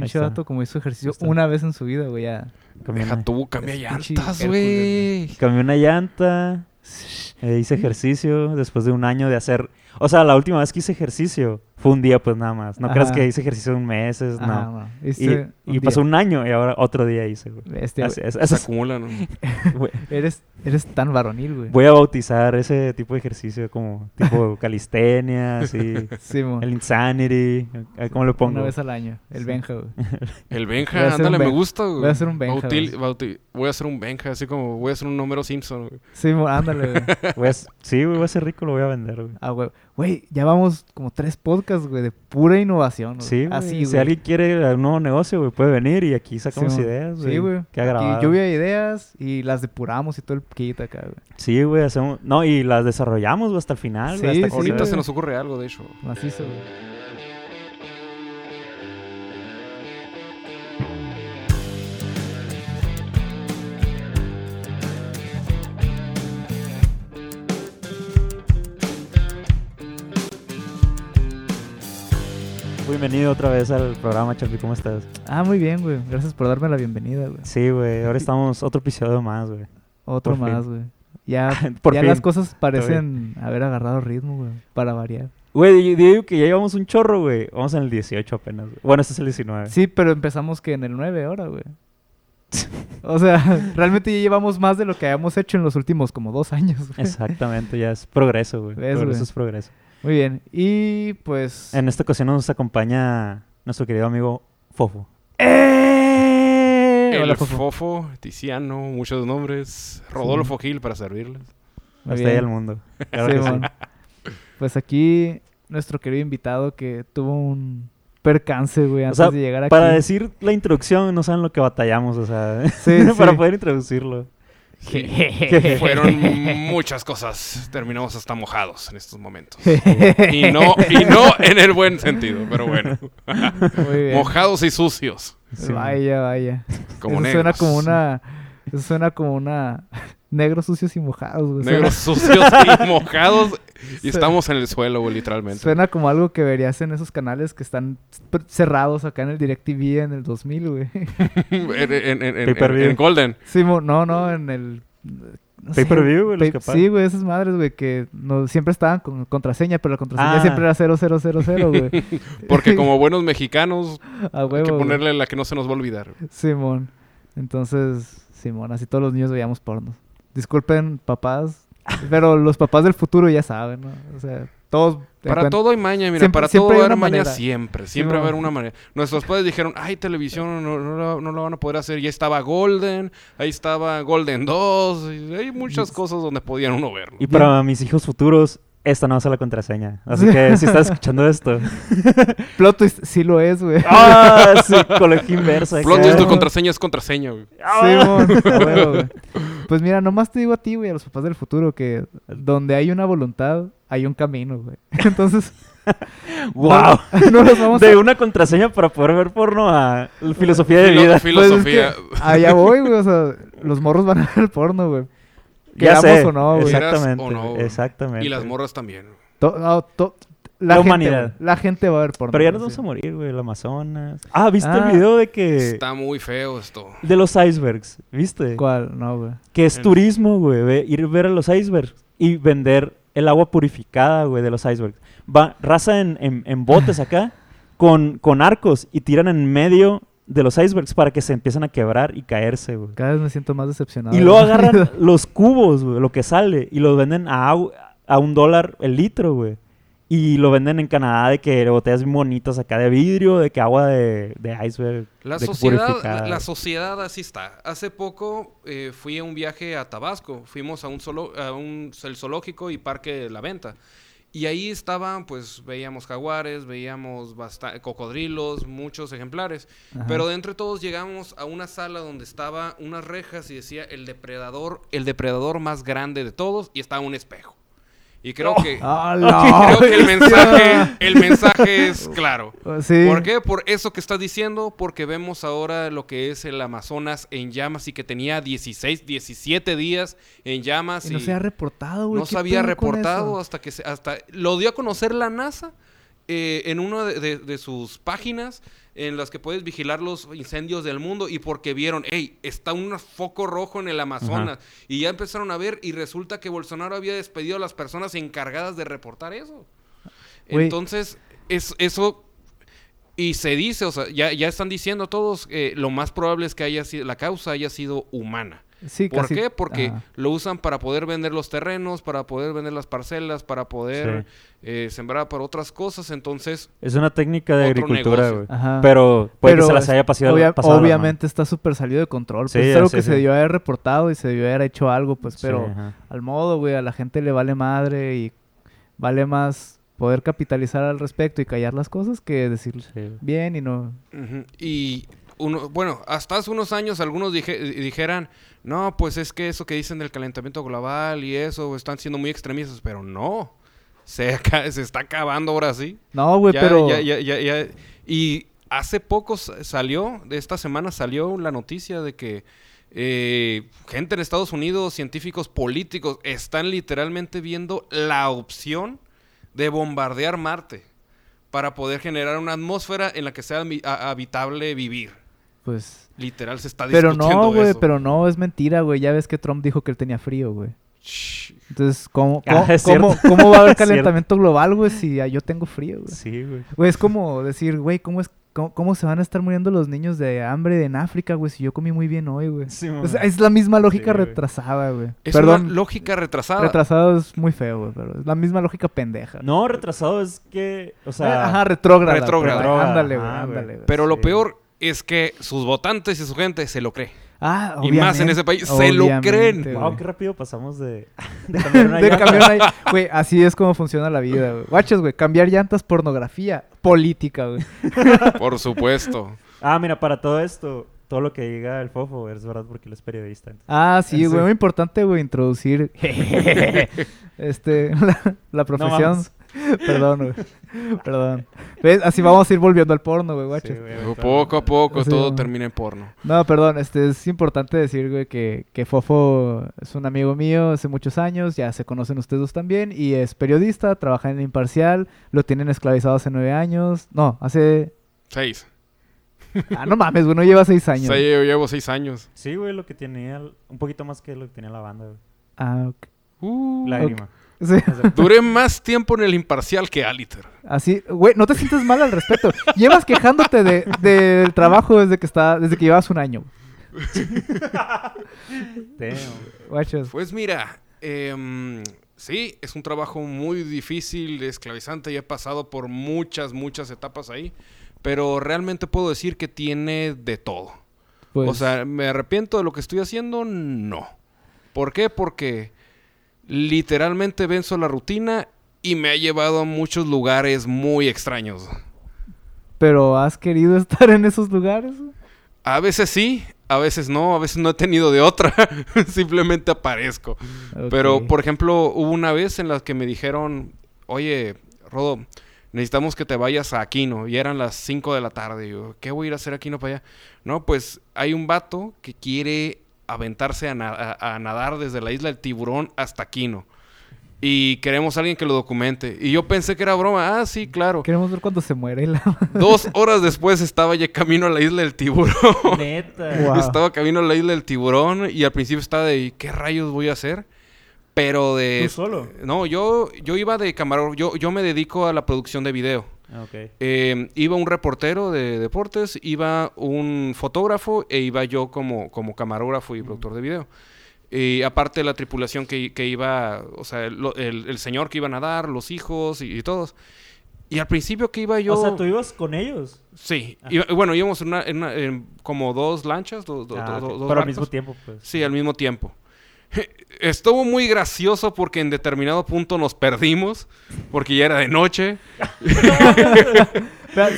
Pinche vato, como hizo ejercicio una vez en su vida, güey, ya. Cambié Deja una, tú, cambia llantas, güey. cambié una llanta, eh, hice ejercicio después de un año de hacer... O sea, la última vez que hice ejercicio fue un día, pues nada más. No creas que hice ejercicio un mes, no. Ajá, no. Y, pasó un año y ahora otro día hice, güey. Este, es, Se acumula, ¿no? eres, eres tan varonil, güey. Voy a bautizar ese tipo de ejercicio como tipo calistenia, así, Sí, mo. el insanity, eh, ¿cómo le pongo? Una vez al año. El Benja, güey. El Benja, ándale, me gusta, güey. voy a hacer un Benja, Bautil- voy a hacer un Benja, así como voy a hacer un número Simpson, güey. Sí, mo, ándale, güey. Sí, güey, voy a ser rico, lo voy a vender, güey. Ah, güey. Güey, ya vamos como tres podcasts, güey, de pura innovación. güey. Sí, güey. Así, si güey. alguien quiere un nuevo negocio, güey, puede venir y aquí sacamos Sí, ideas, Sí, güey. Qué agradable. lluvia de ideas y las depuramos y todo el kit acá, güey. Sí, güey, hacemos... No, y las desarrollamos, güey, hasta el final, güey, Sí, hasta sí, Ahorita güey. se nos ocurre algo, de hecho. Macizo, güey. Bienvenido otra vez al programa, Chapi, ¿cómo estás? Ah, muy bien, güey. Gracias por darme la bienvenida, güey. Sí, güey, ahora estamos otro episodio más, güey. Otro Por más, güey. Ya, Por ya fin. las cosas parecen haber agarrado ritmo, güey. Para variar. Güey, digo que ya llevamos un chorro, güey. Vamos en el 18 apenas. Bueno, este es el 19. Sí, pero empezamos que en el 9 ahora, güey. O sea, realmente ya llevamos más de lo que habíamos hecho en los últimos como dos años. güey. Exactamente, ya es progreso, güey. ¿Ves, Progreso güey? es progreso. Muy bien. Y pues... En esta ocasión nos acompaña nuestro querido amigo Fofo. ¡Eh! El Hola, Fofo. Fofo, Tiziano, muchos nombres. Rodolfo Gil para servirles. Muy Hasta ahí al mundo. Claro Sí, que sí. mon. Pues aquí nuestro querido invitado que tuvo un percance, güey, O antes sea, de llegar aquí. Para decir la introducción, no saben lo que batallamos, o sea, Sí, para sí. poder introducirlo. Fueron muchas cosas. Terminamos hasta mojados en estos momentos. Y no, y no en el buen sentido, pero bueno. Muy bien. Mojados y sucios. Sí, vaya, vaya. Como eso suena como una... Eso suena como una... Negros sucios y mojados, güey. Negros sucios y mojados. Y estamos en el suelo, güey, literalmente. Suena como algo que verías en esos canales que están cerrados acá en el DirecTV en el 2000, güey. en, en- en- en- Pay-per-view. en Golden. Sí, no, no, en el... no Pay-per-view, güey, pay-. Sí, güey, esas madres, güey, que no, siempre estaban con contraseña, pero la contraseña Ah. siempre era 0000, güey. Porque como buenos mexicanos, A hay que ponerle la que no se nos va a olvidar. Simón. Entonces, Simón, así todos los niños veíamos porno. Disculpen, papás, pero los papás del futuro ya saben, ¿no? O sea, todos... Para todo hay maña, mira, Siempre- para siempre todo hay va a haber una maña manera. siempre, Sí, siempre va a haber una manera. Nuestros padres dijeron, ay, televisión no, no, la- no la van a poder hacer. Ya estaba Golden, ahí estaba Golden 2, y hay muchas cosas donde podían uno verlo. Y para mis hijos futuros, esta no va a ser la contraseña. Así que si estás escuchando esto. Plot twist, sí lo es, güey. ¡Ah! Psicología inversa. Plot twist, tu contraseña es contraseña, güey. Simón, a huevo, güey. Pues mira, nomás te digo a ti, güey, a los papás del futuro, que donde hay una voluntad, hay un camino, güey. Entonces, ¡Wow! no los vamos De a... una contraseña para poder ver porno a filosofía de Filo- vida. Pues es filosofía. que allá voy, güey, o sea, los morros van a ver porno, güey. Ya Queramos sé. o no, güey. Exactamente. O no, güey. exactamente. Y las morras también. To- no, to- La gente, humanidad. la gente va a ver porno. Pero ya nos vamos sí. a morir, güey. El Amazonas. Ah, ¿viste Ah. el video de que. Está muy feo esto. De los icebergs, ¿viste? ¿Cuál? No, güey. Que es El- turismo, güey. ve- Ir ver a los icebergs y vender el agua purificada, güey, de los icebergs. Va, raza en, en- en botes acá con, con arcos y tiran en medio de los icebergs para que se empiecen a quebrar y caerse, güey. Cada vez me siento más decepcionado. Y luego agarran los cubos, güey, lo que sale, y los venden a, a un dólar el litro, güey. Y lo venden en Canadá de que botellas bonitas acá de vidrio, de que agua de, de iceberg. La de sociedad, la, la sociedad así está. Hace poco eh, fui a un viaje a Tabasco. Fuimos a un, solo, a un el zoológico y parque de la venta. Y ahí estaban, pues veíamos jaguares, veíamos cocodrilos, muchos ejemplares. Ajá. Pero de entre todos llegamos a una sala donde estaba unas rejas y decía el depredador, el depredador más grande de todos y estaba un espejo. Y creo que ¡Ah, creo que el mensaje, el mensaje es claro. Sí. ¿Por qué? Por eso que estás diciendo, porque vemos ahora lo que es el Amazonas en llamas y que tenía 16, 17 días en llamas Y no se ha reportado, güey. no ¿qué se había reportado hasta que se- hasta lo dio a conocer la NASA eh, en una de, de- de sus páginas. En las que puedes vigilar los incendios del mundo y porque vieron, hey, está un foco rojo en el Amazonas y ya empezaron a ver y resulta que Bolsonaro había despedido a las personas encargadas de reportar eso. Entonces, es, eso y se dice, o sea, ya, ya están diciendo todos que lo más probable es que haya sido, la causa haya sido humana. Sí, ¿Por casi- qué? Porque Ajá. lo usan para poder vender los terrenos, para poder vender las parcelas, para poder eh, sembrar para otras cosas. Entonces, Es una técnica de agricultura, güey. Pero puede que se las haya pasado, obvia- pasado obviamente está súper salido de control. Pues Sí, es algo sí, que sí. se debió haber reportado y se debió haber hecho algo, pues, pero al modo, güey, a la gente le vale madre y vale más poder capitalizar al respecto y callar las cosas que decir bien y no. ujú, y uno, bueno, hasta hace unos años algunos dije- dijeran, no, pues es que eso que dicen del calentamiento global y eso están siendo muy extremistas, pero no. Se, está acabando ahora sí. No, güey, pero ya- ya- ya- ya- Y hace poco salió, de esta semana salió la noticia de que eh, gente en Estados Unidos, científicos políticos, están literalmente viendo la opción de bombardear Marte para poder generar una atmósfera en la que sea habitable vivir. Pues Literal se está pero discutiendo no, güey, pero no es mentira, güey. Ya ves que Trump dijo que él tenía frío, güey. Shh. Entonces, ¿cómo, Ah, cómo, va a haber calentamiento global, güey, si yo tengo frío, güey? Sí, güey. Güey, es como decir, güey, ¿cómo, es, cómo, cómo se van a estar muriendo los niños de hambre en África, güey, si yo comí muy bien hoy, güey? Sí, O sea, es la misma lógica retrasada, güey. Es Perdón, una lógica retrasada. retrasado es muy feo, güey, pero es la misma lógica pendeja. No, retrasado es que, o sea... Eh, Ajá, retrógrada. retrógrada. pero, Ándale, güey, ándale, güey. pero lo peor es que sus votantes y su gente se lo cree. Ah, y más en ese país, se lo creen. güey. Wow, qué rápido pasamos de, de cambiar una de llanta. Güey, así es como funciona la vida, güey. Guachos, güey, cambiar llantas, pornografía, política, güey. Por supuesto. Ah, mira, para todo esto, todo lo que diga el Fofo es verdad porque él es periodista. entonces- Ah, sí, güey, muy importante, güey, introducir este la, la profesión. Perdón, güey. Perdón. ¿Ves? Así vamos a ir volviendo al porno, güey, guachos. Sí, güey, ahorita- Poco a poco Sí, todo güey. termina en porno. No, perdón, este es importante decir, güey, que, que Fofo es un amigo mío hace muchos años, ya se conocen ustedes dos también, y es periodista, trabaja en el Imparcial, lo tienen esclavizado hace nueve años, no, hace... Seis. Ah, no mames, güey, no lleva seis años. Sí, yo llevo seis años. Sí, güey, lo que tenía, un poquito más que lo que tenía la banda, güey. Ah, ok. Uh, Lágrima. Sí, Duré más tiempo en el imparcial que Aliter. así, güey, no te sientes mal al respecto. Llevas quejándote de, del trabajo desde que está, desde que llevas un año. Damn. Pues mira, em, sí, es un trabajo muy difícil, esclavizante y he pasado por muchas, muchas etapas ahí. Pero realmente puedo decir que tiene de todo. Pues, O sea, ¿me arrepiento de lo que estoy haciendo? No. ¿Por qué? Porque literalmente venzo la rutina y me ha llevado a muchos lugares muy extraños. pero has querido estar en esos lugares. A veces sí, a veces no, a veces no he tenido de otra. Simplemente aparezco. Pero, por ejemplo, hubo una vez en la que me dijeron, oye, Rodo, necesitamos que te vayas a Aquino. Y eran las 5 de la tarde. Y yo, ¿qué voy a ir a hacer Aquino para allá? No, pues hay un vato que quiere aventarse a, na- a- a nadar desde la isla del tiburón hasta Aquino. Y queremos a alguien que lo documente. Y yo pensé que era broma. Ah, sí, claro. Queremos ver cuando se muere la... Dos horas después estaba ya camino a la isla del tiburón. Neta. Wow. Estaba camino a la isla del tiburón y al principio estaba de ¿qué rayos voy a hacer? Pero de... ¿Tú solo? No, yo, yo iba de camarógrafo. Yo, yo me dedico a la producción de video. Ah. Eh, iba un reportero de deportes, iba un fotógrafo e iba yo como, como camarógrafo y productor de video. Y aparte la tripulación que, que iba, o sea, el, el- el señor que iba a nadar, los hijos y, y todos. Y al principio que iba yo... O sea, tú ibas con ellos. Sí, iba- bueno, íbamos en, una, en una- en como dos lanchas, do- do- Ah, do- ok. dos Pero al mismo tiempo, pues. Sí, al mismo tiempo. Estuvo muy gracioso porque en determinado punto nos perdimos, porque ya era de noche.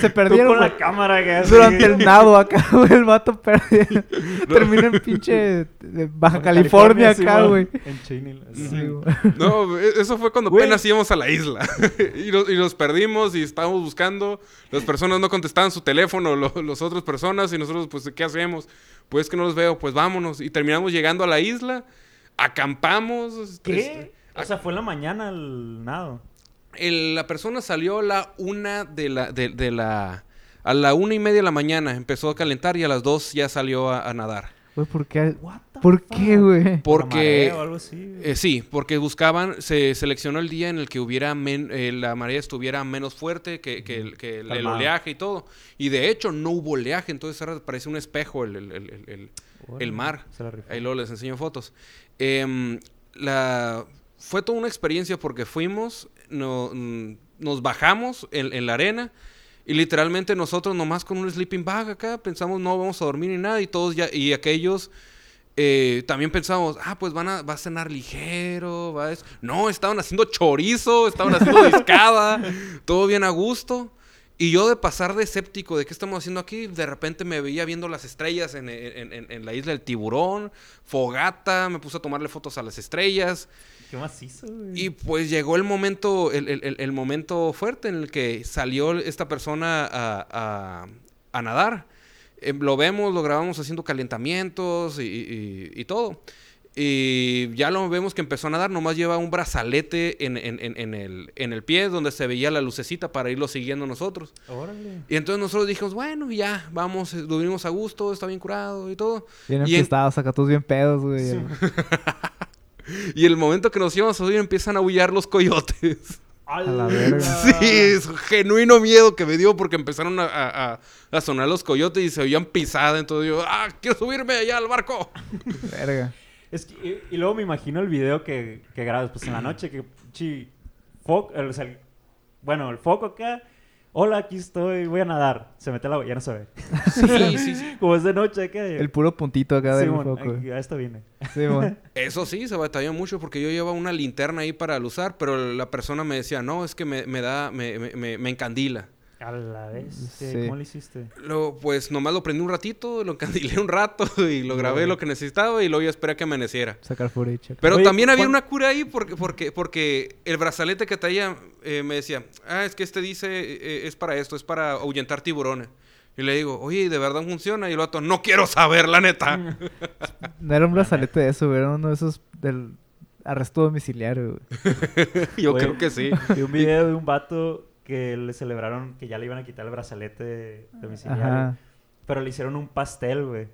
Se Tú perdieron con la cámara que durante el nado acá, güey. El vato perdió. Termina en pinche Baja California acá, güey. En Cheney. Sí, Sí, güey. No, eso fue cuando apenas íbamos a la isla. y, nos, y nos perdimos y estábamos buscando. Las personas no contestaban su teléfono, lo- las otras personas, y nosotros, pues, ¿qué hacemos? Pues que no los veo, pues vámonos. Y terminamos llegando a la isla, acampamos. este, ¿Qué? O sea, fue en la mañana el nado. el- la persona salió a la una de la, de, de la, A la una y media de la mañana empezó a calentar y a las dos ya salió a, a nadar. Güey, ¿por qué? ¿Por fuck? qué, güey? Porque... Mareo o algo así, güey. Eh, sí, porque buscaban, se seleccionó el día en el que hubiera men- eh, la marea estuviera menos fuerte que, que el, que el- el Calmado. oleaje y todo. Y de hecho no hubo oleaje, entonces ahora parece un espejo el, el- el- el- el- Órale, el mar. se la rifó. Ahí luego les enseño fotos. Em, la, fue toda una experiencia porque fuimos, no- mm, nos bajamos en, en la arena y literalmente nosotros nomás con un sleeping bag acá pensamos no vamos a dormir ni nada y todos ya, y aquellos eh, también pensamos, ah, pues van a, va a cenar ligero, va a es-". No, estaban haciendo chorizo, estaban haciendo discada, todo bien a gusto. Y yo de pasar de escéptico de qué estamos haciendo aquí, de repente me veía viendo las estrellas en, en- en- en la isla del tiburón, fogata, me puse a tomarle fotos a las estrellas. Qué macizo, güey. Y pues llegó el momento, el, el- el- momento fuerte en el que salió esta persona a, a- a nadar. Eh, lo vemos, lo grabamos haciendo calentamientos y, y- y todo. Y ya lo vemos que empezó a nadar, nomás lleva un brazalete en, en- en- en el, en el pie donde se veía la lucecita para irlo siguiendo nosotros. Órale. Y entonces nosotros dijimos, bueno, ya, vamos, eh, dormimos a gusto, está bien curado y todo. Bien Y en- empistados, acá todos bien pedos, güey. Sí. Y el momento que nos íbamos a subir empiezan a aullar los coyotes. A la verga. Sí, es un genuino miedo que me dio porque empezaron a, a- a- a sonar los coyotes y se oían pisadas. Entonces yo, ah, quiero subirme allá al barco. Verga. Es que, y, y luego me imagino el video que, que grabas pues en la noche, que chi, foco, el- o sea, el- bueno, el foco acá, hola, aquí estoy, voy a nadar, se mete al agua, ya no se ve. Sí, sí, sí. Como es de noche acá. El puro puntito acá del Simón, foco. aquí, a esto viene. Sí. Eso sí, se batalló mucho porque yo llevaba una linterna ahí para usar, pero la persona me decía, no, es que me, me da, me, me- me- me encandila. A la vez, Sí. ¿cómo lo hiciste? Lo, pues nomás lo prendí un ratito, lo encandilé un rato y lo grabé lo que necesitaba y luego ya esperé a que amaneciera. Sacar footage. Pero Oye, también había ¿cuán- una cura ahí porque, porque, porque el brazalete que traía eh, me decía, ah, es que este dice, eh, es para esto, es para ahuyentar tiburones. Y le digo, oye, ¿de verdad funciona? Y el vato, no quiero saber, la neta. No era un brazalete de eso. Era uno de esos del arresto domiciliario, güey. Yo Güey. creo que sí. Vi un video de un vato que le celebraron que ya le iban a quitar el brazalete domiciliario. Pero le hicieron un pastel, güey.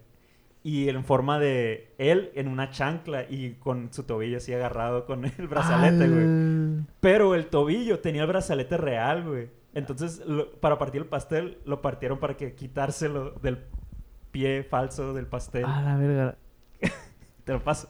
Y en forma de él en una chancla y con su tobillo así agarrado con el brazalete, güey. Pero el tobillo tenía el brazalete real, güey. Entonces, lo- para partir el pastel, lo partieron para que quitárselo del pie falso del pastel. A la verga. Te lo paso.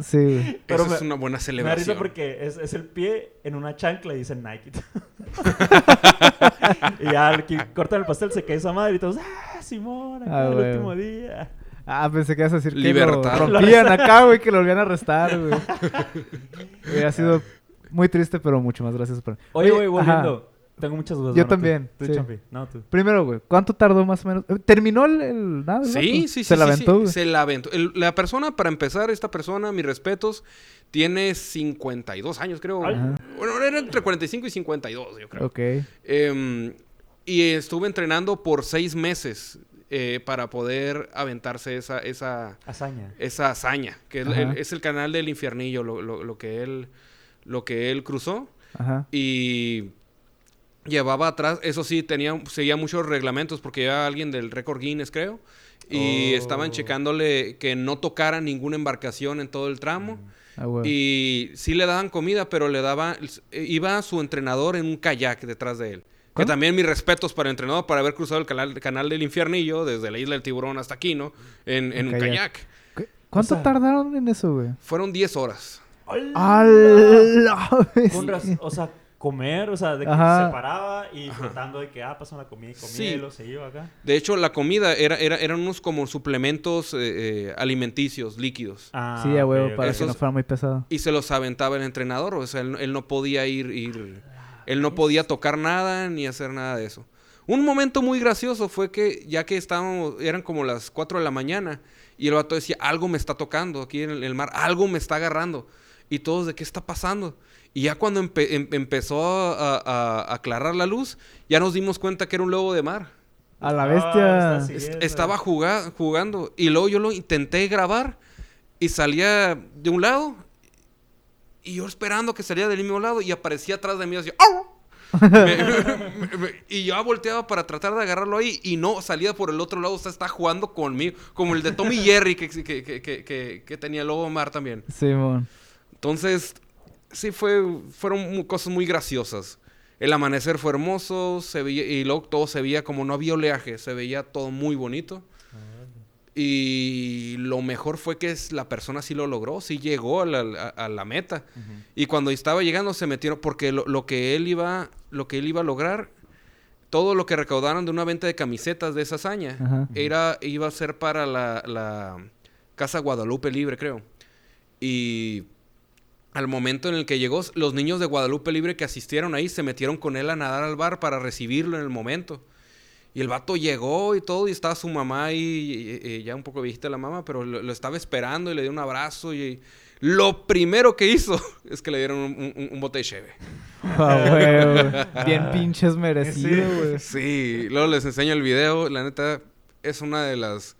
Sí, güey. Pero Eso me- es una buena Me da celebración. porque es, es el pie en una chancla y dice Nike. y ya al que cortan el pastel se cae esa madre y todos, ¡ah, Simón! acá Ah, el último día. Ah, pensé que ibas a decir que Libertad. lo rompían acá, güey, que lo volvían a arrestar, güey. Hubiera sido muy triste, pero mucho más gracias por... Oye, güey, ajá. Tengo muchas dudas. Yo bueno, también, Tú, sí. Champi. No, tú. Primero, güey, ¿cuánto tardó más o menos? ¿Terminó el, el nada? Sí, sí, sí. Se la aventó, sí. Se la aventó. El- la persona, para empezar, esta persona, mis respetos, tiene 52 años, creo. Ajá. Bueno, era entre 45 y 52, yo creo. Ok. Em, y estuve entrenando por seis meses eh, para poder aventarse esa, esa, Hazaña. esa hazaña, que es, Ajá. el, es el canal del infiernillo, lo, lo- lo que él, lo que él cruzó. Ajá. Y llevaba atrás, eso sí, tenía, seguía muchos reglamentos porque llevaba alguien del récord Guinness, creo. Y Oh. estaban checándole que no tocara ninguna embarcación en todo el tramo. Ah, güey. Y sí le daban comida, pero le daba, iba su entrenador en un kayak detrás de él. Que también mis respetos para el entrenador por haber cruzado el canal, canal del infiernillo desde la isla del tiburón hasta aquí, ¿no? En, en un kayak. ¿Cuánto o sea- tardaron en eso, güey? Fueron 10 horas. ¡Hala! Con o sea, comer, o sea, de que Ajá. se paraba y tratando de que, ah, pasa la comida y comía Sí. y lo se iba acá. De hecho, la comida era, era, eran unos como suplementos eh, eh, alimenticios, líquidos. Ah, sí, a huevo, para que Esos- no fuera muy pesado. Y se los aventaba el entrenador. O sea, él, él no podía ir, ir... Él no podía tocar nada ni hacer nada de eso. Un momento muy gracioso fue que ya que estábamos, eran como las 4 de la mañana y el vato decía, algo me está tocando aquí en el, el mar, algo me está agarrando. Y todos, ¿de qué está pasando? Y ya cuando empe- em- empezó a, a- a aclarar la luz, ya nos dimos cuenta que era un lobo de mar. A la Ah, bestia. Es- Sí, estaba juga- jugando y luego yo lo intenté grabar y salía de un lado y yo esperando que salía del mismo lado y aparecía atrás de mí así ¡au! Me- me- me- y yo volteaba para tratar de agarrarlo ahí y no, salía por el otro lado. O sea, está jugando conmigo. Como el de Tommy Jerry que, que, que, que, que- que tenía el Lobo Mar también. Simón. Entonces, sí fue, fueron cosas muy graciosas. El amanecer fue hermoso, se veía, y luego todo se veía como no había oleaje, se veía todo muy bonito. Y lo mejor fue que la persona sí lo logró, sí llegó a la, a- a la meta. Y cuando estaba llegando se metieron, porque lo, lo que él iba, lo que él iba a lograr, todo lo que recaudaron de una venta de camisetas de esa hazaña, era, iba a ser para la, la Casa Guadalupe Libre, creo. Y al momento en el que llegó, los niños de Guadalupe Libre que asistieron ahí se metieron con él a nadar al bar para recibirlo en el momento. Y el vato llegó y todo, y estaba su mamá ahí, y- y- y ya un poco viejita la mamá, pero lo, lo estaba esperando y le dio un abrazo. Y lo primero que hizo es que le dieron un, un- un bote de cheve. Ah. Bien pinches merecido, güey. Sí, luego les enseño el video. La neta, es una de las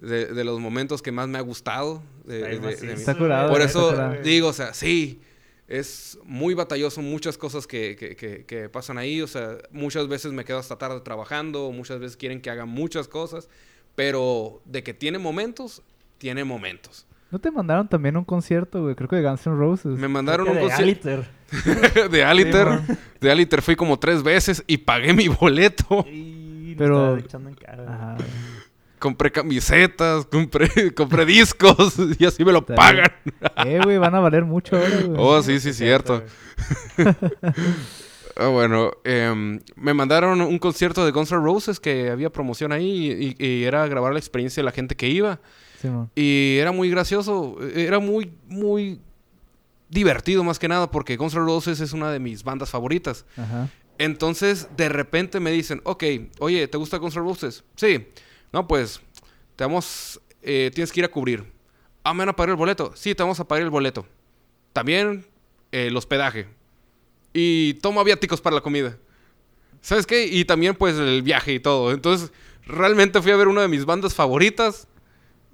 de, de los momentos que más me ha gustado. de- Ay, de- macizo, de mi- Está curado. Por está eso curado. digo, o sea, sí, es muy batalloso, muchas cosas que, que- que- que pasan ahí, o sea, muchas veces me quedo hasta tarde trabajando, muchas veces quieren que haga muchas cosas, pero de que tiene momentos, tiene momentos. ¿No te mandaron también un concierto, güey? Creo que de Guns N' Roses. Me mandaron un que de concierto Aliter. de Aliter, de Aliter fui como tres veces y pagué mi boleto. Y Pero- estaba echando en cara. Ajá. Compré camisetas, compré, compré discos y así me lo Está pagan. Eh, güey, van a valer mucho ahora, güey. Oh, sí, sí, cierto. Ah, bueno, em, me mandaron un concierto de Guns N' Roses que había promoción ahí y, y era grabar la experiencia de la gente que iba. Simón. Y era muy gracioso, era muy, muy divertido más que nada porque Guns N' Roses es una de mis bandas favoritas. Ajá. Entonces, de repente me dicen, ok, oye, ¿te gusta Guns N' Roses? Sí. No, pues, te vamos, eh, tienes que ir a cubrir. Ah, ¿me van a pagar el boleto? Sí, te vamos a pagar el boleto. También eh, el hospedaje. Y toma viáticos para la comida. ¿Sabes qué? Y también, pues, el viaje y todo. Entonces, realmente fui a ver una de mis bandas favoritas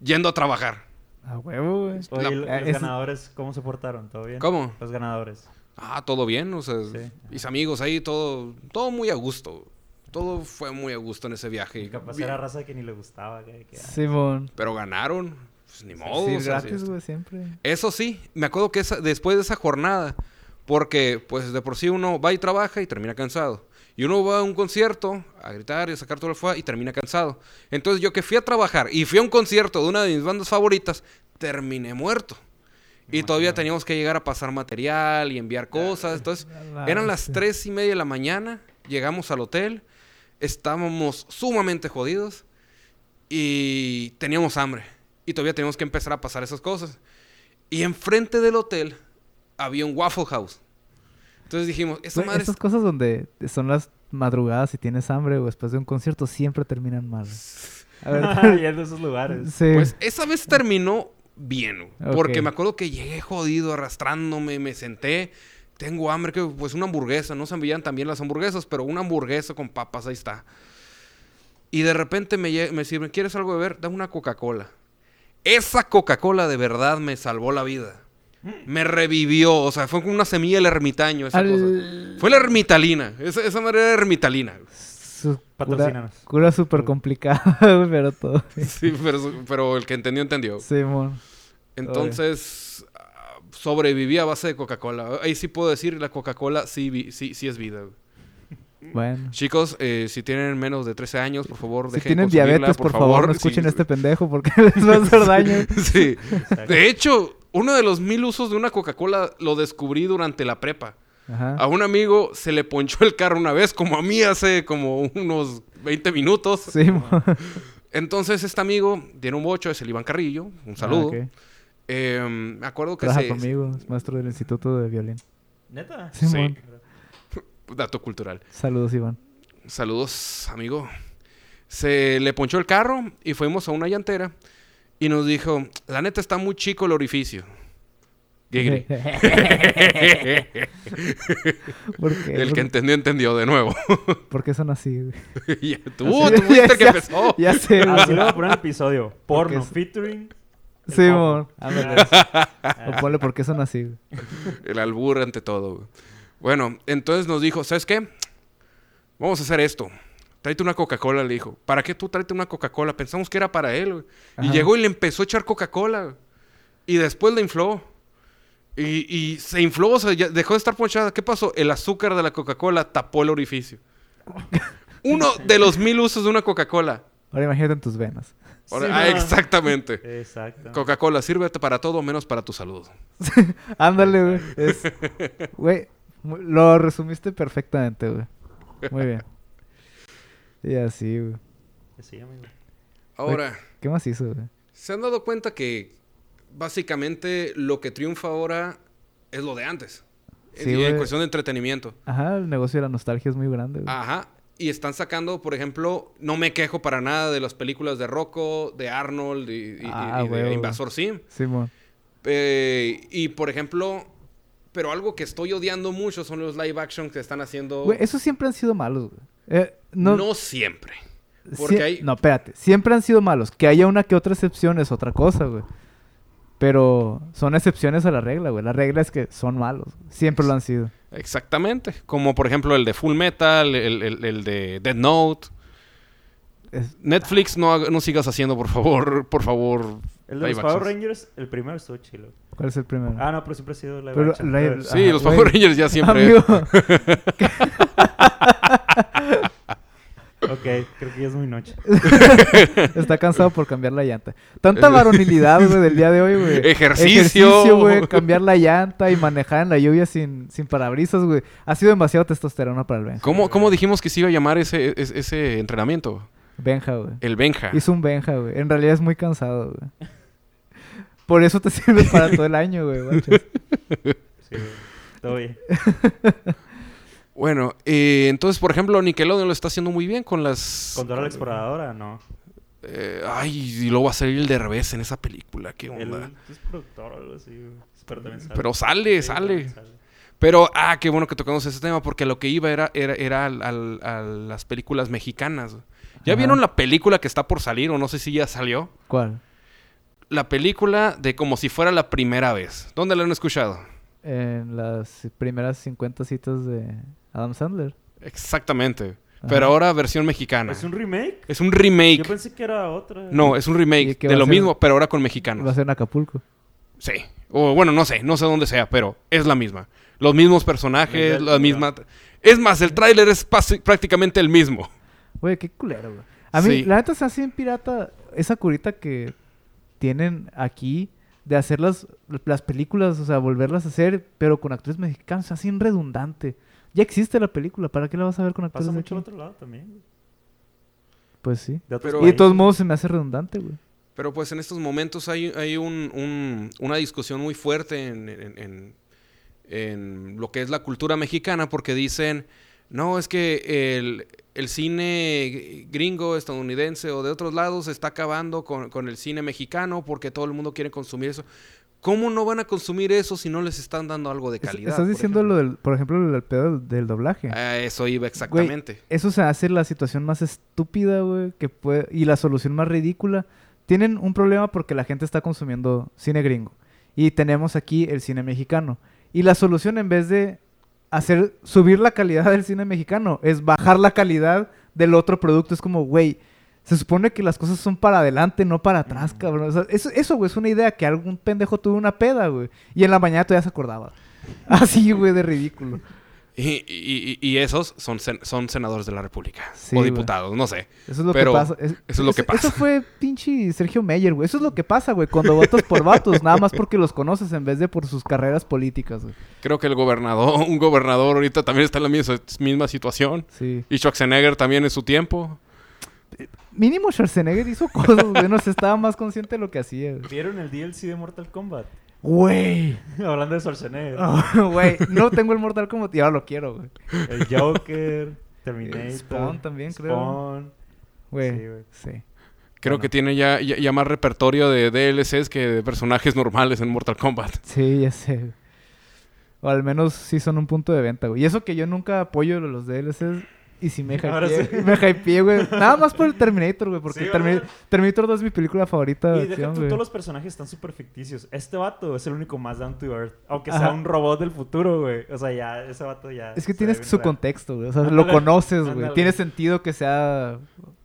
yendo a trabajar. A huevo, güey. Oye, La- ¿y los es- ganadores cómo se portaron? ¿Todo bien? ¿Cómo? Los ganadores. Ah, todo bien, o sea, Sí. mis amigos ahí, todo, todo muy a gusto. Todo fue muy a gusto en ese viaje. Y capaz Bien. era raza que ni le gustaba. Que, que- Simón. Pero ganaron. Pues ni modo. Sí, o sea, gratis, güey, siempre. Eso sí, me acuerdo que esa- después de esa jornada, porque pues de por sí uno va y trabaja y termina cansado. Y uno va a un concierto a gritar y a sacar todo el fuego y termina cansado. Entonces yo que fui a trabajar y fui a un concierto de una de mis bandas favoritas, terminé muerto. Y todavía teníamos que llegar a pasar material y enviar cosas. Entonces eran las tres y media de la mañana, llegamos al hotel, estábamos sumamente jodidos y teníamos hambre. Y todavía teníamos que empezar a pasar esas cosas. Y enfrente del hotel había un Waffle House. Entonces dijimos, esa madre es- Estas cosas donde son las madrugadas y tienes hambre o después de un concierto siempre terminan mal. A ver, y es de esos lugares. sí. Pues esa vez terminó bien, porque me acuerdo que llegué jodido, arrastrándome, me senté, tengo hambre, que pues una hamburguesa, no se envían también las hamburguesas, pero una hamburguesa con papas, ahí está. Y de repente me, me sirven, ¿quieres algo de beber? Dame una Coca-Cola. Esa Coca-Cola de verdad me salvó la vida. Me revivió, o sea, fue como una semilla del ermitaño esa Al- cosa. Fue la ermitalina, esa, esa madre era ermitalina. Su cura, cura súper complicada, pero todo. Sí, pero, pero el que entendió, entendió. Simón. Entonces, sobreviví a base de Coca-Cola. Ahí sí puedo decir, la Coca-Cola sí, sí, sí es vida. güey. Bueno. Chicos, eh, si tienen menos de 13 años, por favor, Si dejen tienen diabetes, por favor, no Sí, escuchen a sí. este pendejo porque les va a hacer daño. Sí. De hecho, uno de los mil usos de una Coca-Cola lo descubrí durante la prepa. Ajá. A un amigo se le ponchó el carro una vez, como a mí hace como unos 20 minutos. Simón. Entonces, este amigo tiene un bocho, es el Iván Carrillo. Un saludo. Ah, ok. Eh, me acuerdo que Trabaja se... conmigo, es maestro del Instituto de Violín. ¿Neta? Simón. Dato cultural. Saludos, Iván. Saludos, amigo. Se le ponchó el carro y fuimos a una llantera y nos dijo, la neta está muy chico el orificio. Gigri. ¿Por qué? el que ¿Por- entendió, entendió de nuevo. ¿Por qué son así, güey? Tú, tú fuiste el que Ya- empezó. Ya sé. Así le voy a poner el episodio. Porno featuring. El. Fofo. Ándale. O ponle por qué son así, güey. El albur ante todo. güey. Bueno, entonces nos dijo, ¿sabes qué? Vamos a hacer esto. Tráete una Coca-Cola, le dijo. ¿Para qué tú tráete una Coca-Cola? Pensamos que era para él, güey. Y llegó y le empezó a echar Coca-Cola. Y después la infló. Y, y se infló, o sea, ya dejó de estar ponchada. ¿Qué pasó? El azúcar de la Coca-Cola tapó el orificio. Uno de los mil usos de una Coca-Cola. Ahora imagínate en tus venas. Ahora- Sí, ah, no. exactamente. Exacto. Coca-Cola, sírvete para todo menos para tu salud. Ándale, güey. Es- Güey, mu- lo resumiste perfectamente, güey. Muy bien. Y así, güey. Sí, amigo. Ahora, ¿Qué más hizo, güey? ¿se han dado cuenta que básicamente lo que triunfa ahora es lo de antes? Sí, en, cuestión de entretenimiento. Ajá, el negocio de la nostalgia es muy grande, güey. Ajá. Y están sacando, por ejemplo, no me quejo para nada de las películas de Rocco, de Arnold y, Ah, y de. Invasor Sim. Simón. Eh, y por ejemplo, pero algo que estoy odiando mucho son los live action que están haciendo. Güey, esos siempre han sido malos, güey. Eh, no, no, siempre. sie- Porque hay. no, espérate. Siempre han sido malos. Que haya una que otra excepción es otra cosa, güey. Pero son excepciones a la regla, güey. La regla es que son malos. Siempre lo han sido. Exactamente. Como por ejemplo el de Full Metal, el, el- el de Dead Note. Es- Netflix, no, haga- no sigas haciendo, por favor, por favor. El de los Power. Rangers, el primero estuvo chilo. ¿Cuál es el primero? Ah, no, pero siempre ha sido live Pero action. live- Pero- Sí, Ajá, los. Power Rangers ya siempre. Amigo, Ok, creo que ya es muy noche. está cansado por cambiar la llanta. Tanta varonilidad, güey, del día de hoy, güey. Ejercicio. Ejercicio, güey. Cambiar la llanta y manejar en la lluvia sin, sin parabrisas, güey. Ha sido demasiado testosterona para el Benja. ¿Cómo, cómo dijimos que se iba a llamar ese, ese, ese entrenamiento? Benja, güey. El Benja. Hizo un Benja, güey. En realidad es muy cansado, güey. Por eso te sirve para todo el año, güey. Sí, güey. Todo bien. Bueno, eh, entonces, por ejemplo, Nickelodeon lo está haciendo muy bien con las... ¿Con Dora la Exploradora? No. Eh, ay, y luego va a salir el de revés en esa película. ¿Qué onda? es productor o algo así. Pero también sale. Pero sale, Sí, sale. también Pero, ah, qué bueno que tocamos ese tema, porque lo que iba era, era, era al- al- a las películas mexicanas. ¿Ya Ajá. vieron la película que está por salir, o no sé si ya salió? ¿Cuál? La película de como si fuera la primera vez. ¿Dónde la han escuchado? En las primeras 50 citas de Adam Sandler. Exactamente. Ajá. Pero ahora versión mexicana. ¿Es un remake? Es un remake. Yo pensé que era otra. No, es un ¿Y remake de lo ser? mismo, pero ahora con Va a mexicanos. ser en Acapulco. Sí. O bueno, no sé, no sé dónde sea, pero es la misma. Los mismos personajes, Miguel, la misma... Es más, el tráiler es prácticamente el mismo. Güey, qué culero, güey. A mí, Sí. la neta se hace bien pirata esa curita que tienen aquí de hacer las, las películas, o sea, volverlas a hacer, pero con actores mexicanos. Se hace bien redundante. Ya existe la película, ¿para qué la vas a ver con actores Pasa de mucho al otro lado también. Pues sí. De otros Pero- Y de todos modos se me hace redundante, güey. Pero pues en estos momentos hay, hay un- un- una discusión muy fuerte en, en- en- en lo que es la cultura mexicana porque dicen, no, es que el, el cine gringo, estadounidense o de otros lados está acabando con, con el cine mexicano porque todo el mundo quiere consumir eso. ¿Cómo no van a consumir eso si no les están dando algo de calidad? Estás diciendo ejemplo? lo del, por ejemplo, lo del pedo del, doblaje. A eso iba exactamente. Eso se hace la situación más estúpida, güey, que puede y la solución más ridícula. Tienen un problema porque la gente está consumiendo cine gringo y tenemos aquí el cine mexicano. Y la solución en vez de hacer subir la calidad del cine mexicano es bajar la calidad del otro producto. Es como, güey, se supone que las cosas son para adelante, no para atrás, cabrón. O sea, eso, eso, güey, es una idea que algún pendejo tuvo una peda, güey. Y en la mañana todavía se acordaba. Así, güey, de ridículo. Y, y- y- esos son, sen- son senadores de la República. Sí, o diputados, no sé. Eso es lo Pero que pasa. Es- eso es lo que Eso pasa. fue pinche Sergio Meyer, güey. Eso es lo que pasa, güey. Cuando votas por vatos, nada más porque los conoces en vez de por sus carreras políticas, güey. Creo que el gobernador, un gobernador ahorita también está en la misma, misma situación. Sí. Y Schwarzenegger también en su tiempo. Mínimo Schwarzenegger hizo cosas, güey. No se estaba más consciente de lo que hacía, güey. ¿Vieron el DLC de Mortal Kombat? Güey. Hablando de Schwarzenegger. Oh, Güey. No tengo el Mortal Kombat y ahora lo quiero, güey. El Joker, Terminator. Spawn también, creo. Spawn. Güey. Sí, güey. Sí. Creo Bueno. que tiene ya, ya, ya más repertorio de DLCs que de personajes normales en Mortal Kombat. Sí, ya sé. O al menos sí son un punto de venta, güey. Y eso que yo nunca apoyo los DLCs, Y sí me hypeé, sí. me hypeé, güey. Nada más por el Terminator, güey. Porque Sí, Termi- ¿verdad? Terminator 2 es mi película favorita de Y deja acción, tú, todos los personajes están súper ficticios. Este vato es el único más down to earth. Aunque Ajá. sea un robot del futuro, güey. O sea, ya, ese vato ya. Es que tienes su real. contexto, güey. O sea, lo conoces, güey. Tiene sentido que sea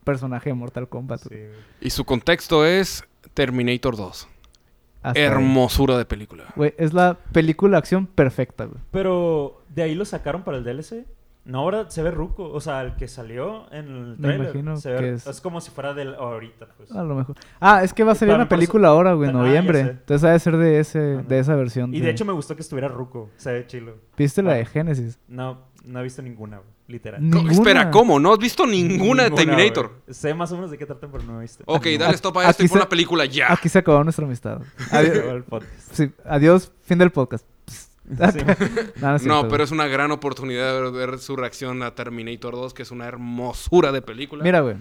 personaje de Mortal Kombat. Sí. Y su contexto es Terminator 2. Hasta ahí. Hermosura de película. Güey, es la película de acción perfecta, güey. Pero de ahí lo sacaron para el DLC. No, ahora se ve ruco. O sea, el que salió en el Me trailer. imagino se ve- que es... es- como si fuera del ahorita, pues. A lo mejor. Ah, es que va a salir Para- una por eso- película ahora, güey, en Ah, ya noviembre. sé. Entonces ha de ser de, ese, Ándale. de esa versión. Y de hecho me gustó que estuviera ruco. Se ve chilo. ¿Viste la Ah. de Genesis? No, no he visto ninguna, güey. Literal. No. Co- Ninguna. Espera, ¿cómo? ¿No has visto ninguna, de Terminator? güey. Sé más o menos de qué tratan, pero no he visto. Ok, dale stop a esto y pon se- la película ya. Aquí se acabó nuestra amistad. Adiós, podcast. sí, adiós, fin del podcast. Sí. No, pero es una gran oportunidad de ver, su reacción a Terminator 2, que es una hermosura de película. Mira, güey.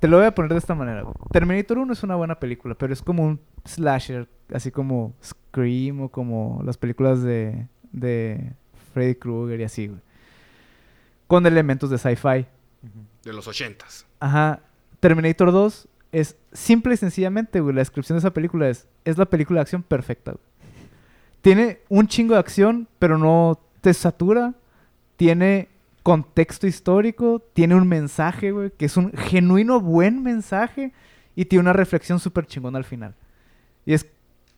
Te lo voy a poner de esta manera, güey. Terminator 1 es una buena película, pero es como un slasher, así como Scream o como las películas de, de Freddy Krueger y así, güey. Con elementos de sci-fi. De los ochentas. Ajá. Terminator 2 es simple y sencillamente, güey. La descripción de esa película es, es la película de acción perfecta, güey. Tiene un chingo de acción, pero no te satura. Tiene contexto histórico, tiene un mensaje, güey, que es un genuino buen mensaje y tiene una reflexión súper chingona al final. Y es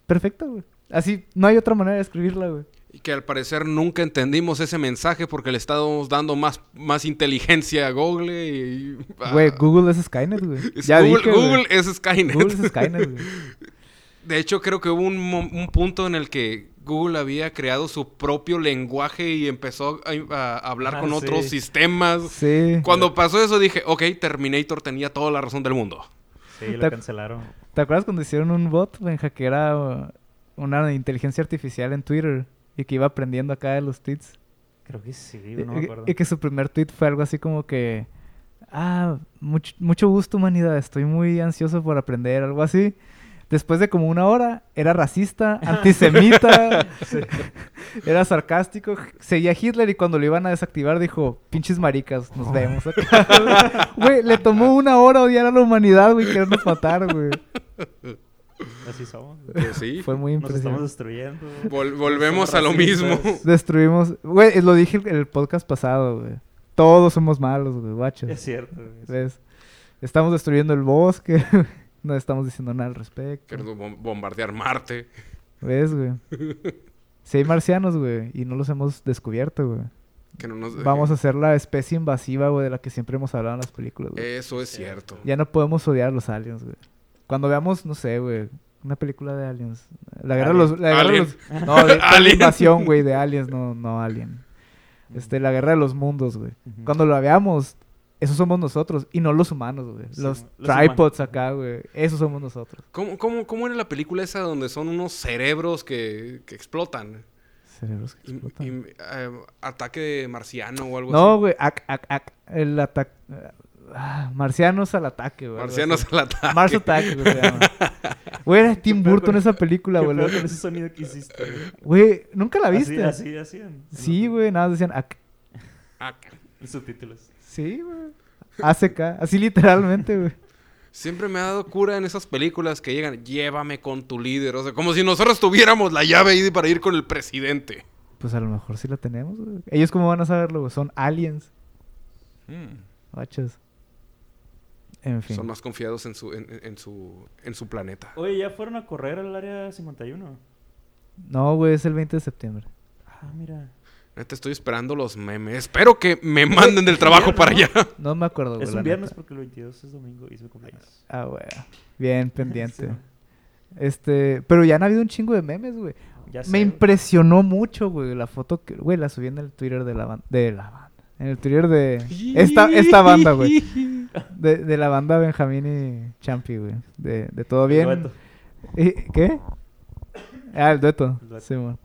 perfecta, güey. Así, no hay otra manera de escribirla, güey. Y que al parecer nunca entendimos ese mensaje porque le estábamos dando más, más inteligencia a Google y... ah, Güey, Google es Skynet, güey. Google, dije, es Skynet. Google es Skynet, güey. De hecho, creo que hubo un, un punto en el que Google había creado su propio lenguaje y empezó a, a hablar Ah, con sí. otros sistemas. Sí. Cuando pasó eso dije, ok, Terminator tenía toda la razón del mundo. Sí, lo Te- cancelaron. ¿Te acuerdas cuando hicieron un bot, Benja, que era uh, una inteligencia artificial en Twitter y que iba aprendiendo acá de los tweets? Creo que sí, Y- no me y, acuerdo. y que su primer tweet fue algo así como que, ah, mucho, mucho gusto humanidad, estoy muy ansioso por aprender, algo así. Después de como una hora, era racista, antisemita, era sarcástico, seguía a Hitler y cuando lo iban a desactivar dijo, pinches maricas, nos vemos acá. Güey, le tomó una hora odiar a la humanidad, güey, querernos matar, güey. Así somos. güey. Pues sí. Fue muy Nos estamos impresionante. destruyendo. Vol- volvemos a lo mismo. Destruimos, güey, lo dije en el podcast pasado, güey. Todos somos malos, güey, Es guachos. cierto. güey. ¿Ves? Estamos destruyendo el bosque, no estamos diciendo nada al respecto. Queriendo bom- bombardear Marte. ¿Ves, güey? Si hay marcianos, güey, y no los hemos descubierto, güey. Que no nos Vamos a ser la especie invasiva, güey, de la que siempre hemos hablado en las películas, güey. Eso es cierto. Ya no podemos odiar a los aliens, güey. Cuando veamos, no sé, güey, una película de aliens. La guerra de los... La guerra de los no, de, la Alien. invasión, güey, de aliens, no, no alien. Este, la guerra de los mundos, güey. Cuando lo veamos, esos somos nosotros y no los humanos, güey. Sí, los los tripods humanos. acá, güey. Esos somos nosotros. ¿Cómo, cómo, cómo era la película esa donde son unos cerebros que, que explotan? Cerebros que explotan. y, eh, ataque marciano o algo No, así. güey. ac- ac- ac- el ataque. marcianos al ataque, güey. Marcianos así. al ataque. Mars Attack, güey, se llama. Güey, era Tim Burton con- esa película, ¿Qué güey. con ese sonido que hiciste? güey? Güey, ¿nunca la Así- viste? Así, hacían. Sí, güey, nada, decían ac- Ah, En subtítulos. Sí, güey. ACK, así literalmente, güey. Siempre me ha dado cura en esas películas que llegan, llévame con tu líder. O sea, como si nosotros tuviéramos la llave ahí para ir con el presidente. Pues a lo mejor sí la tenemos, güey. Ellos cómo van a saberlo, güey. Son aliens, Mm. En fin. Son más confiados en su, en, en su, en su planeta. Oye, ¿ya fueron a correr al área 51? No, güey, es el 20 de septiembre. Ah, mira. Neta, estoy esperando los memes. Espero que me manden del trabajo para allá. No me acuerdo, güey. Es un viernes neta. porque el 22 es domingo y es mi cumpleaños. Ah, güey. Bien pendiente. Sí. Este, pero ya han habido un chingo de memes, güey. Ya sé. Me impresionó mucho, güey, la foto que, güey, la subí en el Twitter de la banda, de la banda, en el Twitter de esta, esta banda, güey, de, de la banda Benjamín y Champi, güey, de, de todo El bien. dueto. ¿Y- ¿Qué? Ah, el dueto. El dueto. Sí, mon.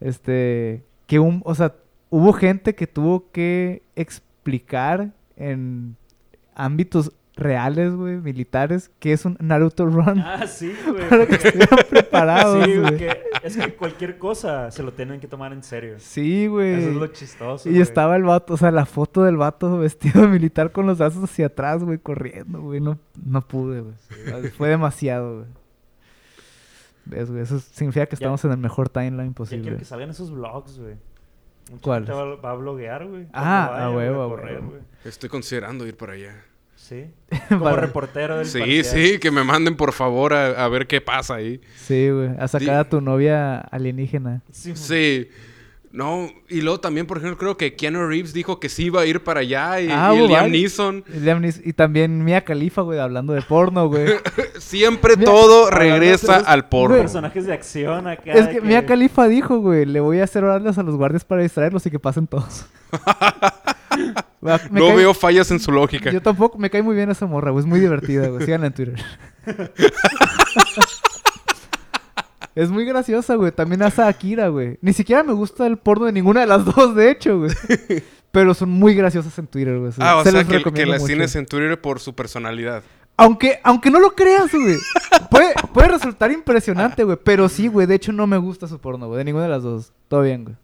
Este, que un, o sea, hubo gente que tuvo que explicar en ámbitos reales, güey, militares, que es un Naruto Run. Ah, sí, güey. para que estuvieran preparados, Sí, güey, güey. que es que cualquier cosa se lo tienen que tomar en serio. Sí, güey. Eso es lo chistoso. Y güey. estaba el vato, o sea, la foto del vato vestido de militar con los brazos hacia atrás, güey, corriendo, güey. No, no pude, güey. Fue demasiado, güey. ¿Ves, güey? Eso significa que Ya- estamos en el mejor timeline Ya posible. quiero que salgan esos vlogs, güey. Gente Va, va a bloguear, güey. Ah, a huevo, güey, a correr, huevo. güey. Estoy considerando ir para allá. Sí. Como Para- reportero del Sí, parcial. sí, que me manden por favor a, a ver qué pasa ahí. Sí, güey. A sacar Di- a tu novia alienígena. Sí. Sí. No, y luego también, por ejemplo, creo que Keanu Reeves dijo que sí iba a ir para allá y, Ah, y Liam. Neeson. Y Liam Neeson- Y también Mia Khalifa, güey, hablando de porno, güey. Siempre todo regresa al porno. güey, Personajes de acción acá. es de que Mia Khalifa dijo, güey, le voy a hacer orales a los guardias para distraerlos y que pasen todos. Me No cae- veo fallas en su lógica. Yo tampoco, me cae muy bien esa morra, güey. Es muy divertida, güey. Síganla en Twitter. es muy graciosa, güey. También hace Akira, güey. Ni siquiera me gusta el porno de ninguna de las dos, de hecho, güey. Pero son muy graciosas en Twitter, güey. Ah, o se sea, que, que las mucho. tienes en Twitter por su personalidad. Aunque, aunque no lo creas, güey. Puede, puede resultar impresionante, güey. Pero sí, güey. De hecho, no me gusta su porno, güey. De ninguna de las dos. Todo bien, güey.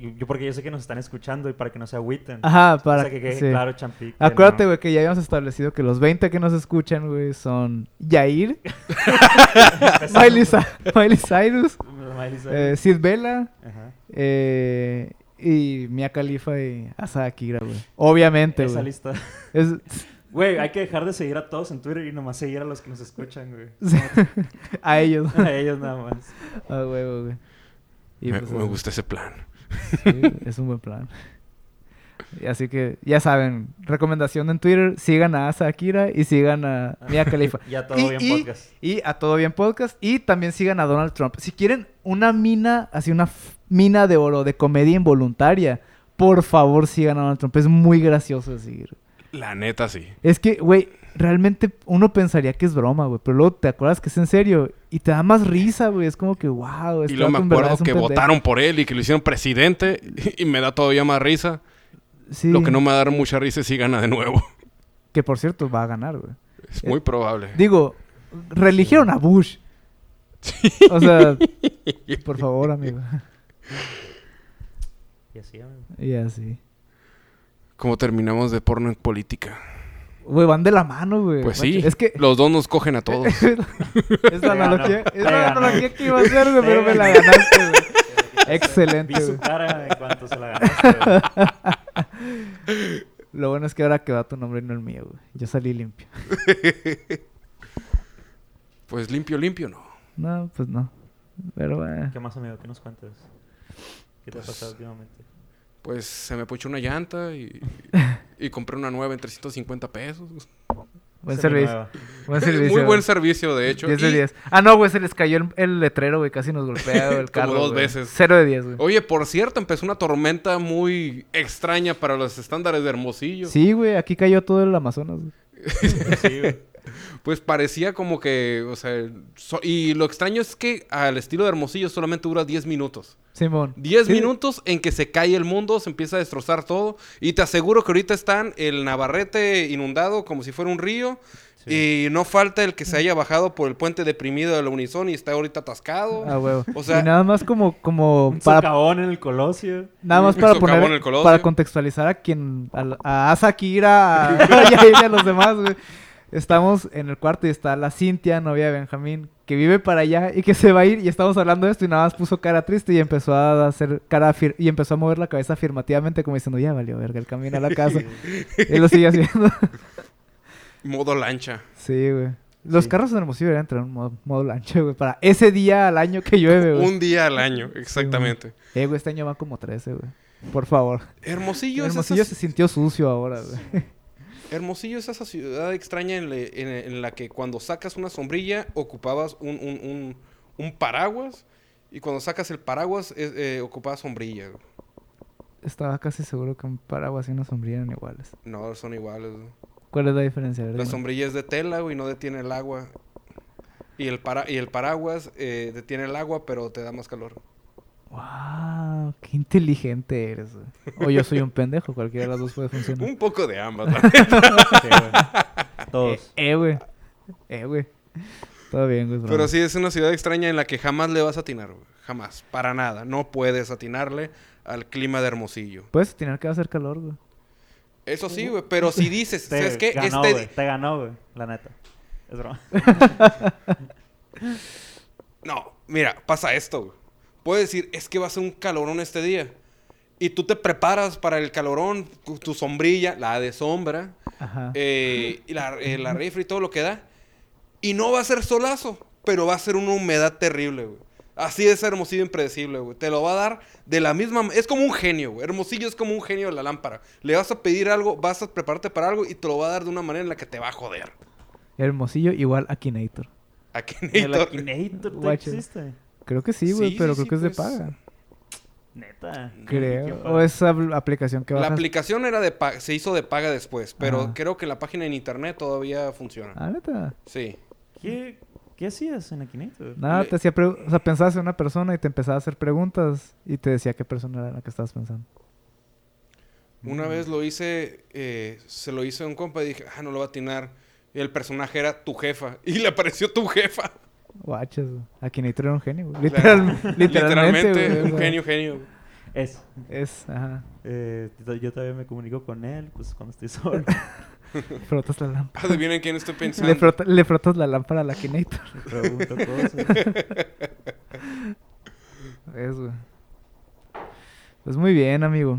Yo porque yo sé que nos están escuchando y para que no se agüiten. Ajá, O para sea, que quede sí. claro, Champi. que Acuérdate, no. güey, que ya habíamos establecido que los 20 que nos escuchan, güey, son Yair. Miley, Miley Cyrus, Miley Cyrus. eh, Sid Vela Ajá. eh, y Mia Khalifa y Asa Akira, güey. Obviamente, Esa güey. lista. Es- Güey, hay que dejar de seguir a todos en Twitter y nomás seguir a los que nos escuchan, güey. a ellos. A ellos nada más. A huevo, güey. Y me, pues, me eso. gusta ese plan. Sí, es un buen plan. Y así que, ya saben, recomendación en Twitter, sigan a Asa Akira y sigan a Mia Khalifa. Ya todo Y- bien y- podcast. Y a Todo Bien Podcast. Y también sigan a Donald Trump. Si quieren una mina, así una mina de oro de comedia involuntaria, por favor sigan a Donald Trump. Es muy gracioso de seguir. La neta, sí. Es que, güey, realmente uno pensaría que es broma, güey. Pero luego te acuerdas que es en serio y te da más risa, güey. Es como que, wow. Y luego me acuerdo que votaron por él y que lo hicieron presidente y me da todavía más risa. Sí, Lo que no me va a dar mucha risa es si gana de nuevo. que por cierto va a ganar, güey. Es muy probable. Digo, religieron a Bush. O sea, por favor, amigo. Y así, amigo. Y así. ¿Cómo terminamos de porno en política? Güey, van de la mano, güey. Pues sí, Es que los dos nos cogen a todos. es la analogía, es la analogía que iba a hacer, güey, pero me la ganaste, güey. Vi Excelente, su güey. cara en cuanto se la ganaste. güey. Lo bueno es que ahora queda tu nombre y no el mío, güey. Yo salí limpio. Pues limpio, limpio, no. No, pues no. Pero bueno. ¿Qué más, amigo? ¿Qué nos cuentas? ¿Qué te ha Pues- pasado últimamente? Pues se me puchó una llanta y, y compré una nueva en 350 pesos. Buen servicio. Buen servicio. Muy buen servicio, de hecho. 10 de Y- 10. Ah, no, güey, se les cayó el, el letrero, güey. Casi nos golpea el Como carro. dos güey. veces. 0 de 10, güey. Oye, por cierto, empezó una tormenta muy extraña para los estándares de Hermosillo. Sí, güey, aquí cayó todo el Amazonas. güey. Sí, güey. Pues parecía como que, o sea, so- y lo extraño es que al estilo de Hermosillo solamente dura 10 minutos. Simón. 10 Sí. minutos en que se cae el mundo, se empieza a destrozar todo. Y te aseguro que ahorita están el Navarrete inundado como si fuera un río. Y no falta el que se haya bajado por el puente deprimido de la Unison y está ahorita atascado. Ah, huevo. O sea- y nada más como, como Un para, socavón en el Colosio. nada más para en el contextualizar a quien, a, a Asa Akira, a, a los demás, güey. Estamos en el cuarto y está la Cintia, novia de Benjamín, que vive para allá y que se va a ir y estamos hablando de esto y nada más puso cara triste y empezó a hacer cara y empezó a mover la cabeza afirmativamente como diciendo, ya valió verga el camino a la casa. y lo sigue haciendo. Modo lancha. sí, güey. Los Sí. carros en Hermosillo deberían tener un modo, modo lancha, güey, para ese día al año que llueve, güey. Un día al año, exactamente. Eh, güey, este año van como 13, güey. Por favor. Hermosillo, es Hermosillo esa, se sintió sucio ahora, güey. Hermosillo es esa ciudad extraña en, le- en- en la que cuando sacas una sombrilla ocupabas un, un- un- un paraguas y cuando sacas el paraguas es- eh, ocupabas sombrilla. güey. Estaba casi seguro que un paraguas y una sombrilla eran iguales. No, son iguales. güey. ¿Cuál es la diferencia? Ver, La dime. sombrilla es de tela y no detiene el agua. Y el, para y el paraguas eh, detiene el agua pero te da más calor. Wow, qué inteligente eres. güey. O yo soy un pendejo, cualquiera de las dos puede funcionar. Un poco de ambas. la. Sí, güey. Todos. Eh, eh, güey. Eh, güey. Todo bien, güey. Pero sí es una ciudad extraña en la que jamás le vas a atinar, güey. Jamás. Para nada. No puedes atinarle al clima de Hermosillo. Puedes tener que va a hacer calor, güey. Eso sí, güey. Pero si dices, Te ¿sabes qué? ganó, Este... güey. Te ganó, güey. La neta. Es broma. No, mira, pasa esto, güey. Puedes decir, es que va a ser un calorón este día. Y tú te preparas para el calorón, tu, tu sombrilla, la de sombra, Ajá. eh, y la, eh, la refri y todo lo que da. Y no va a ser solazo, pero va a ser una humedad terrible, güey. Así es Hermosillo impredecible, güey. Te lo va a dar de la misma... Es como un genio, güey. Hermosillo es como un genio de la lámpara. Le vas a pedir algo, vas a prepararte para algo y te lo va a dar de una manera en la que te va a joder. Hermosillo igual Akinator. El Nator. Akinator ¿te Guacho. existe. Creo que sí, güey, Sí, pero sí, creo sí, que es de pues. paga. Neta. Creo. O esa apl- aplicación que La bajas. aplicación era de pa- se hizo de paga después, pero Ajá. creo que la página en internet todavía funciona. Ah, neta. Sí. ¿Qué, ¿Qué hacías en Akinator? Nada, Le- te hacía... O sea, pensabas en una persona y te empezaba a hacer preguntas y te decía qué persona era la que estabas pensando. Una Mm. vez lo hice, eh, se lo hice a un compa y dije, ah, no lo va a atinar. Y el personaje era tu jefa. Y le apareció tu jefa. Guachas. Akinator era un genio, güey. Literal, literalmente, Literalmente, güey, o un genio, genio. Es. Es, ajá. Eh, yo- todavía me comunico con él, pues cuando estoy solo. Frotas la lámpara. Adivinen quién estoy pensando. Le, frota- le frotas la lámpara al Akinator. Le pregunto cosas. Es, güey. Pues muy bien, amigo.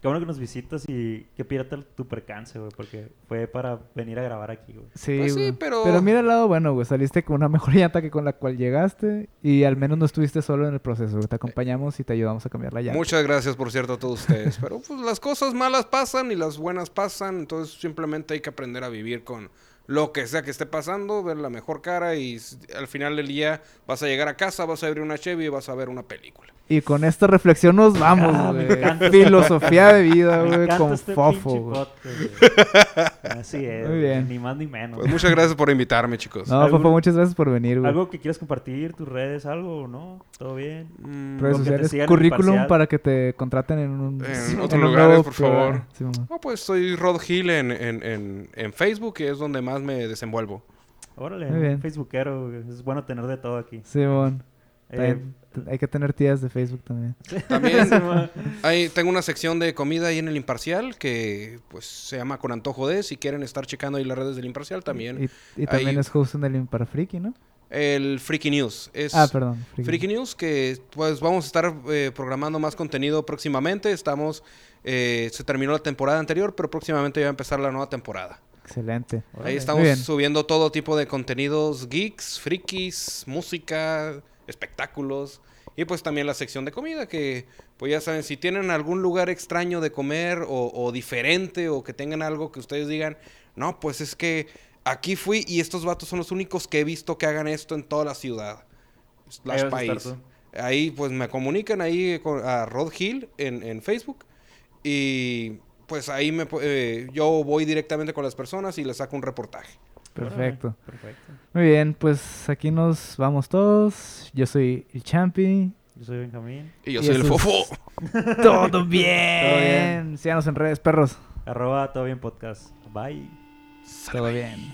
Qué bueno que nos visitas y que pirata tu percance, güey, porque fue para venir a grabar aquí, güey. Sí, Pues sí, pero- Pero mira el lado bueno, güey. Saliste con una mejor llanta que con la cual llegaste. Y al menos no estuviste solo en el proceso, güey. Te acompañamos y te ayudamos a cambiar la llanta. Muchas gracias, por cierto, a todos ustedes. Pero pues las cosas malas pasan y las buenas pasan. Entonces simplemente hay que aprender a vivir con lo que sea que esté pasando, ver la mejor cara y al final del día vas a llegar a casa, vas a abrir una Chevy y vas a ver una película. Y con esta reflexión nos Ah, vamos, me güey. este Filosofía de vida, Me güey. Con este fofo, güey. podcast. Así es. Muy bien. Ni más ni menos. Pues muchas gracias por invitarme, chicos. No, ¿Algún- Fofo, muchas gracias por venir, güey. ¿Algo que quieras compartir? ¿Tus redes? ¿Algo o no? ¿Todo bien? Mm, Redes sociales, currículum Imparcial. para que te contraten en un... En otros lugares, por favor. Sí. No, pues soy Rod Hill en, en, en, en Facebook, que es donde más me desenvuelvo. Órale, Muy bien. Facebookero. güey. Es bueno tener de todo aquí. Simón. Eh, También t- hay que tener tías de Facebook también. También. Ahí tengo una sección de comida ahí en el Imparcial que pues se llama Con Antojo de. Si quieren estar checando ahí las redes del Imparcial también. Y, y también Ahí- es host en el Imparfriki, ¿no? El Freaky News. Es Ah, perdón. Freaky News que pues vamos a estar eh, programando más contenido próximamente. Estamos... eh, se terminó la temporada anterior, pero próximamente ya va a empezar la nueva temporada. Excelente. Ahí estamos bien. subiendo todo tipo de contenidos geeks, frikis, música, espectáculos y pues también la sección de comida que pues ya saben, si tienen algún lugar extraño de comer o, o diferente o que tengan algo que ustedes digan, no, pues es que aquí fui y estos vatos son los únicos que he visto que hagan esto en toda la ciudad. Slash Ahí país. Ahí pues me comunican ahí con- a Rod Hill en, en Facebook y pues ahí me, eh, yo voy directamente con las personas y les saco un reportaje. Perfecto. Órale, Perfecto. Muy bien, pues aquí nos vamos todos. Yo soy el Champi. Yo soy Benjamín. Y yo Y soy el es- fofo. Todo bien. bien. Síganos en redes, perros. Arroba todo bien podcast. Bye. Todo bien.